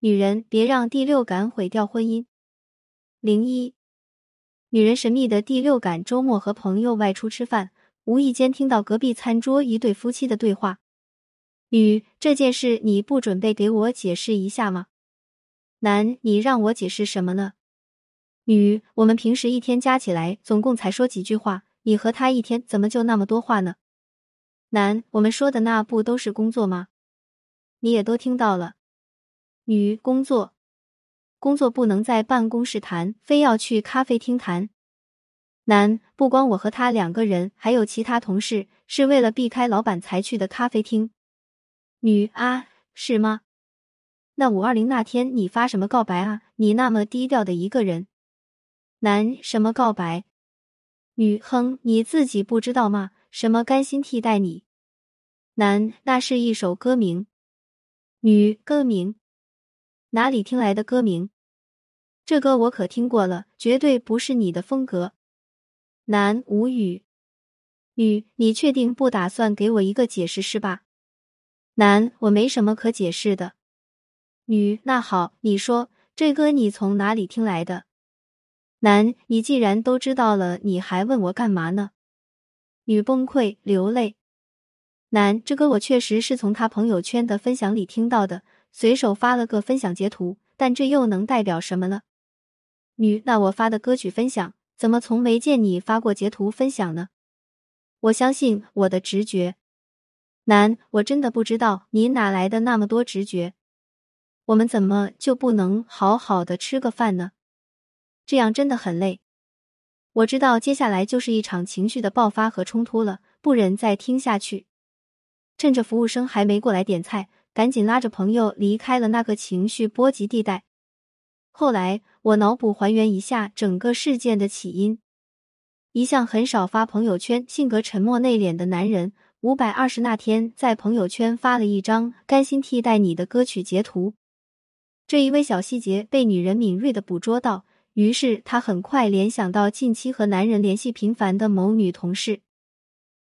女人别让第六感毁掉婚姻。零一，女人神秘的第六感。周末和朋友外出吃饭，无意间听到隔壁餐桌一对夫妻的对话。女，这件事你不准备给我解释一下吗？男，你让我解释什么呢？女，我们平时一天加起来总共才说几句话，你和他一天怎么就那么多话呢？男，我们说的那不都是工作吗？你也都听到了。女，工作。工作不能在办公室谈，非要去咖啡厅谈。男，不光我和他两个人，还有其他同事，是为了避开老板才去的咖啡厅。女啊，是吗？那五二零那天你发什么告白啊？你那么低调的一个人。男，什么告白？女，哼，你自己不知道吗？什么甘心替代你？男，那是一首歌名。女，歌名。哪里听来的歌名？这歌我可听过了，绝对不是你的风格。男无语，女你确定不打算给我一个解释是吧？男我没什么可解释的。女那好，你说这歌你从哪里听来的？男你既然都知道了，你还问我干嘛呢？女崩溃流泪。男这歌我确实是从他朋友圈的分享里听到的。随手发了个分享截图，但这又能代表什么呢？女，那我发的歌曲分享，怎么从没见你发过截图分享呢？我相信我的直觉。男，我真的不知道你哪来的那么多直觉。我们怎么就不能好好的吃个饭呢？这样真的很累。我知道接下来就是一场情绪的爆发和冲突了，不忍再听下去。趁着服务生还没过来点菜。赶紧拉着朋友离开了那个情绪波及地带。后来我脑补还原一下整个事件的起因：一向很少发朋友圈、性格沉默内敛的男人，五百二十那天在朋友圈发了一张《甘心替代你》的歌曲截图。这一微小细节被女人敏锐的捕捉到，于是她很快联想到近期和男人联系频繁的某女同事，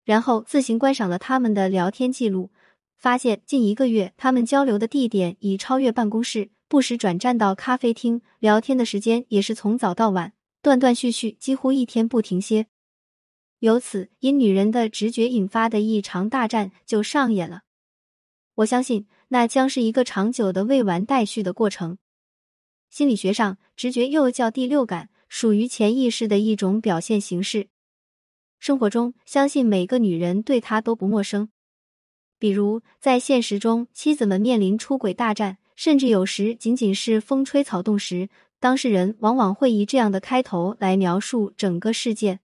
然后自行观赏了他们的聊天记录。发现近一个月，他们交流的地点已超越办公室，不时转战到咖啡厅，聊天的时间也是从早到晚，断断续续，几乎一天不停歇。由此，因女人的直觉引发的一场大战就上演了。我相信，那将是一个长久的未完待续的过程。心理学上，直觉又叫第六感，属于潜意识的一种表现形式。生活中，相信每个女人对它都不陌生。比如，在现实中，妻子们面临出轨大战，甚至有时仅仅是风吹草动时，当事人往往会以这样的开头来描述整个事件。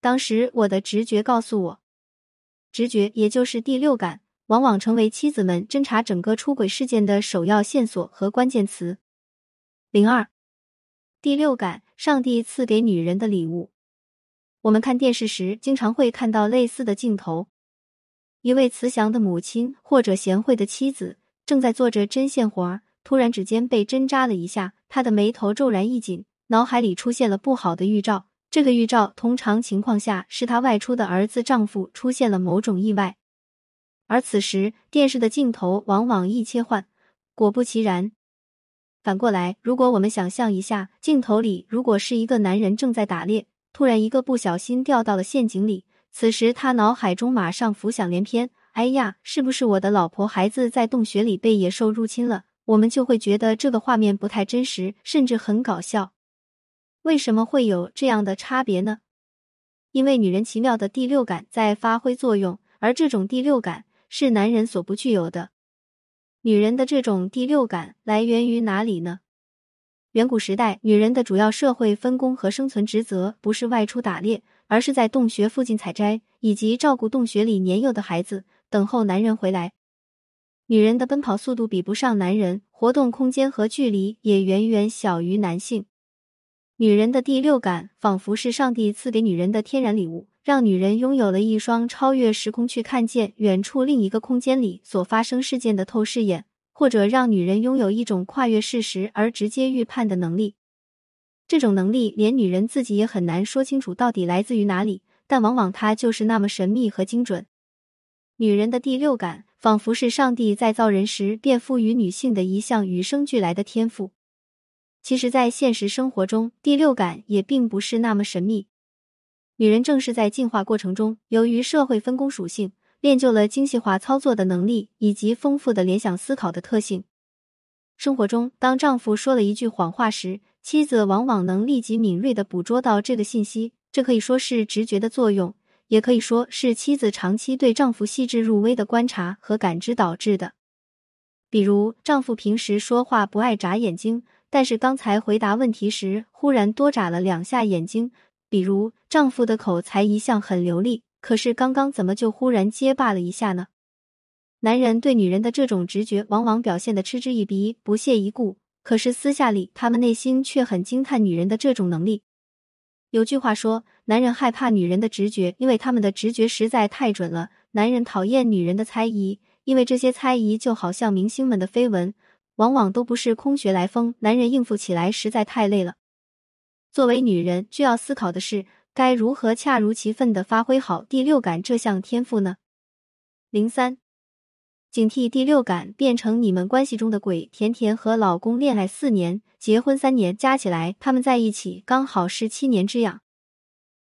当时，我的直觉告诉我，直觉也就是第六感，往往成为妻子们侦查整个出轨事件的首要线索和关键词。零二，第六感，上帝赐给女人的礼物。我们看电视时，经常会看到类似的镜头。一位慈祥的母亲或者贤惠的妻子正在做着针线活儿，突然指尖被针扎了一下，她的眉头骤然一紧，脑海里出现了不好的预兆。这个预兆通常情况下是她外出的儿子丈夫出现了某种意外，而此时电视的镜头往往一切换，果不其然。反过来，如果我们想象一下，镜头里如果是一个男人正在打猎，突然一个不小心掉到了陷阱里。此时，他脑海中马上浮想联翩。哎呀，是不是我的老婆孩子在洞穴里被野兽入侵了？我们就会觉得这个画面不太真实，甚至很搞笑。为什么会有这样的差别呢？因为女人奇妙的第六感在发挥作用，而这种第六感是男人所不具有的。女人的这种第六感来源于哪里呢？远古时代，女人的主要社会分工和生存职责不是外出打猎。而是在洞穴附近采摘，以及照顾洞穴里年幼的孩子，等候男人回来。女人的奔跑速度比不上男人，活动空间和距离也远远小于男性。女人的第六感仿佛是上帝赐给女人的天然礼物，让女人拥有了一双超越时空去看见远处另一个空间里所发生事件的透视眼，或者让女人拥有一种跨越事实而直接预判的能力。这种能力连女人自己也很难说清楚到底来自于哪里，但往往它就是那么神秘和精准。女人的第六感仿佛是上帝在造人时便赋予女性的一项与生俱来的天赋。其实，在现实生活中，第六感也并不是那么神秘。女人正是在进化过程中，由于社会分工属性，练就了精细化操作的能力以及丰富的联想思考的特性。生活中，当丈夫说了一句谎话时，妻子往往能立即敏锐的捕捉到这个信息。这可以说是直觉的作用，也可以说是妻子长期对丈夫细致入微的观察和感知导致的。比如，丈夫平时说话不爱眨眼睛，但是刚才回答问题时忽然多眨了两下眼睛。比如，丈夫的口才一向很流利，可是刚刚怎么就忽然结巴了一下呢？男人对女人的这种直觉，往往表现的嗤之以鼻、不屑一顾，可是私下里，他们内心却很惊叹女人的这种能力。有句话说，男人害怕女人的直觉，因为他们的直觉实在太准了；男人讨厌女人的猜疑，因为这些猜疑就好像明星们的绯闻，往往都不是空穴来风，男人应付起来实在太累了。作为女人，需要思考的是该如何恰如其分的发挥好第六感这项天赋呢？零三，警惕第六感变成你们关系中的鬼。甜甜和老公恋爱四年，结婚三年，加起来他们在一起刚好是七年之痒。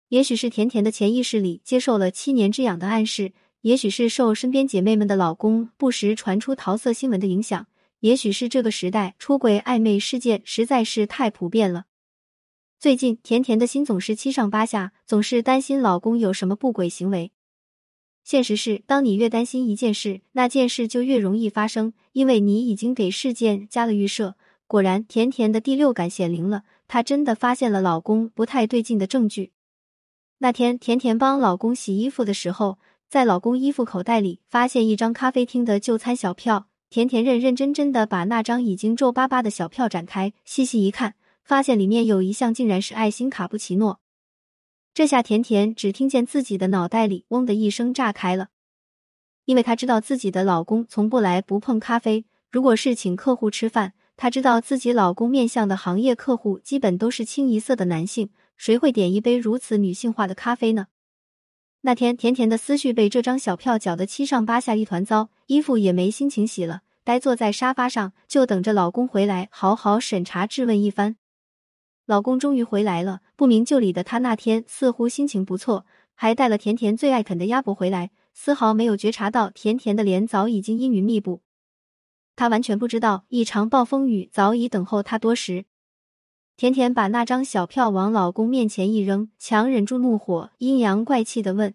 也许是甜甜的潜意识里接受了七年之痒的暗示，也许是受身边姐妹们的老公不时传出桃色新闻的影响，也许是这个时代出轨暧昧事件实在是太普遍了。最近，甜甜的心总是七上八下，总是担心老公有什么不轨行为。现实是，当你越担心一件事，那件事就越容易发生，因为你已经给事件加了预设。果然，甜甜的第六感显灵了，她真的发现了老公不太对劲的证据。那天，甜甜帮老公洗衣服的时候，在老公衣服口袋里发现一张咖啡厅的就餐小票。甜甜认认真真的把那张已经皱巴巴的小票展开，细细一看。发现里面有一项竟然是爱心卡布奇诺，这下甜甜只听见自己的脑袋里嗡的一声炸开了，因为她知道自己的老公从不来不碰咖啡。如果是请客户吃饭，她知道自己老公面向的行业客户基本都是清一色的男性，谁会点一杯如此女性化的咖啡呢？那天甜甜的思绪被这张小票搅得七上八下一团糟，衣服也没心情洗了，呆坐在沙发上就等着老公回来好好审查质问一番。老公终于回来了，不明就里的他那天似乎心情不错，还带了甜甜最爱啃的鸭脖回来，丝毫没有觉察到甜甜的脸早已经阴云密布。他完全不知道一场暴风雨早已等候他多时。甜甜把那张小票往老公面前一扔，强忍住怒火，阴阳怪气的问：“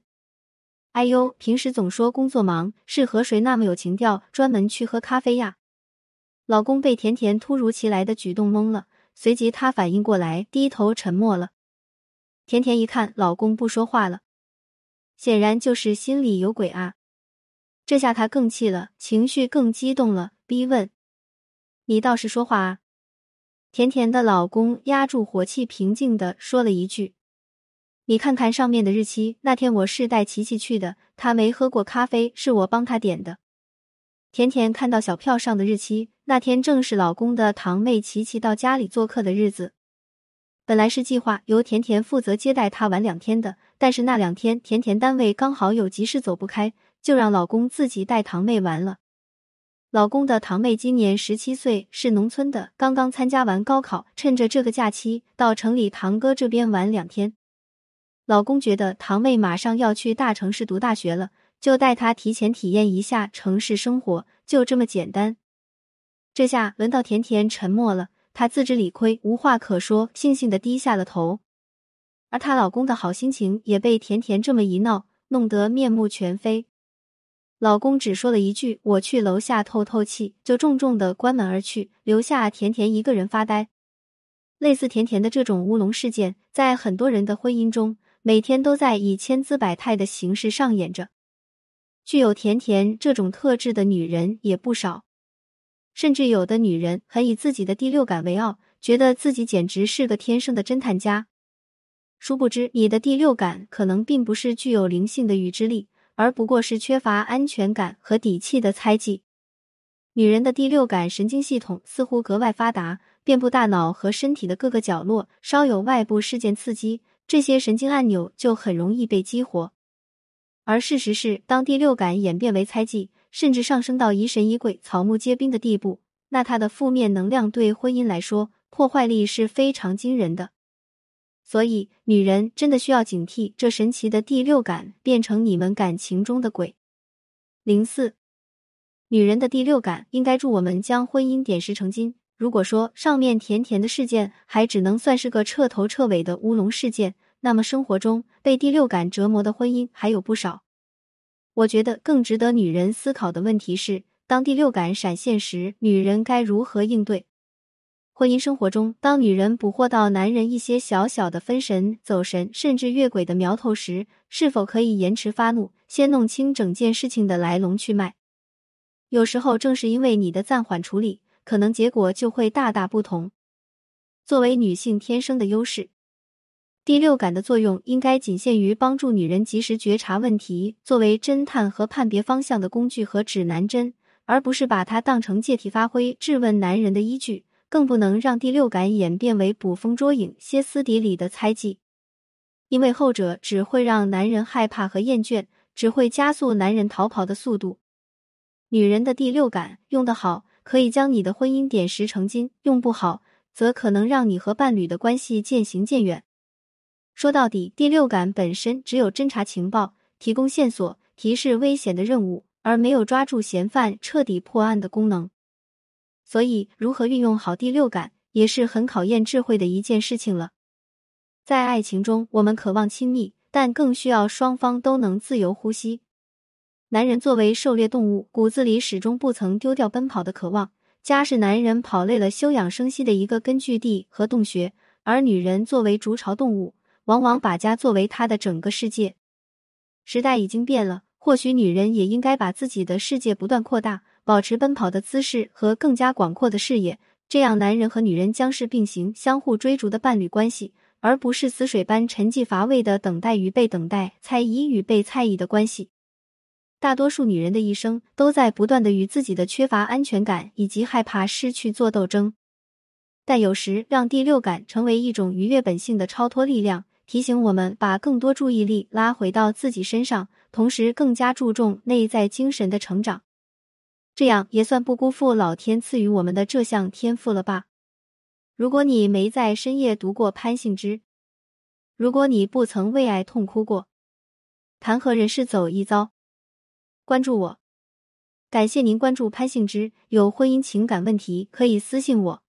哎呦，平时总说工作忙，是和谁那么有情调，专门去喝咖啡呀？”老公被甜甜突如其来的举动懵了。随即，他反应过来，低头沉默了。甜甜一看老公不说话了，显然就是心里有鬼啊！这下她更气了，情绪更激动了，逼问：“你倒是说话啊！”甜甜的老公压住火气，平静的说了一句：“你看看上面的日期，那天我是带琪琪去的，他没喝过咖啡，是我帮他点的。”甜甜看到小票上的日期。那天正是老公的堂妹琪琪到家里做客的日子，本来是计划由甜甜负责接待她玩两天的，但是那两天甜甜单位刚好有急事走不开，就让老公自己带堂妹玩了。老公的堂妹今年十七岁，是农村的，刚刚参加完高考，趁着这个假期到城里堂哥这边玩两天。老公觉得堂妹马上要去大城市读大学了，就带她提前体验一下城市生活，就这么简单。这下轮到甜甜沉默了，她自知理亏，无话可说，悻悻的低下了头。而她老公的好心情也被甜甜这么一闹，弄得面目全非。老公只说了一句：“我去楼下透透气”，就重重的关门而去，留下甜甜一个人发呆。类似甜甜的这种乌龙事件，在很多人的婚姻中，每天都在以千姿百态的形式上演着。具有甜甜这种特质的女人也不少。甚至有的女人很以自己的第六感为傲，觉得自己简直是个天生的侦探家。殊不知，你的第六感可能并不是具有灵性的预知力，而不过是缺乏安全感和底气的猜忌。女人的第六感神经系统似乎格外发达，遍布大脑和身体的各个角落。稍有外部事件刺激，这些神经按钮就很容易被激活。而事实是，当第六感演变为猜忌。甚至上升到疑神疑鬼、草木皆兵的地步，那他的负面能量对婚姻来说破坏力是非常惊人的。所以，女人真的需要警惕这神奇的第六感变成你们感情中的鬼。零四，女人的第六感应该助我们将婚姻点石成金。如果说上面甜甜的事件还只能算是个彻头彻尾的乌龙事件，那么生活中被第六感折磨的婚姻还有不少。我觉得更值得女人思考的问题是，当第六感闪现时，女人该如何应对？婚姻生活中，当女人捕获到男人一些小小的分神、走神，甚至越轨的苗头时，是否可以延迟发怒，先弄清整件事情的来龙去脉？有时候，正是因为你的暂缓处理。可能结果就会大大不同。作为女性天生的优势，第六感的作用应该仅限于帮助女人及时觉察问题，作为侦探和判别方向的工具和指南针，而不是把它当成借题发挥、质问男人的依据。更不能让第六感演变为捕风捉影、歇斯底里的猜忌，因为后者只会让男人害怕和厌倦，只会加速男人逃跑的速度。女人的第六感用得好。可以将你的婚姻点石成金，用不好则可能让你和伴侣的关系渐行渐远。说到底，第六感本身只有侦查情报、提供线索、提示危险的任务，而没有抓住嫌犯、彻底破案的功能。所以，如何运用好第六感，也是很考验智慧的一件事情了。在爱情中，我们渴望亲密，但更需要双方都能自由呼吸。男人作为狩猎动物，骨子里始终不曾丢掉奔跑的渴望。家是男人跑累了休养生息的一个根据地和洞穴，而女人作为筑巢动物，往往把家作为她的整个世界。时代已经变了，或许女人也应该把自己的世界不断扩大，保持奔跑的姿势和更加广阔的视野。这样，男人和女人将是并行、相互追逐的伴侣关系，而不是死水般沉寂乏味的等待与被等待、猜疑与被猜疑的关系。大多数女人的一生都在不断的与自己的缺乏安全感以及害怕失去做斗争，但有时让第六感成为一种愉悦本性的超脱力量，提醒我们把更多注意力拉回到自己身上，同时更加注重内在精神的成长，这样也算不辜负老天赐予我们的这项天赋了吧？如果你没在深夜读过潘幸之，如果你不曾为爱痛哭过，谈何人世走一遭？关注我，感谢您关注潘幸之。有婚姻情感问题可以私信我。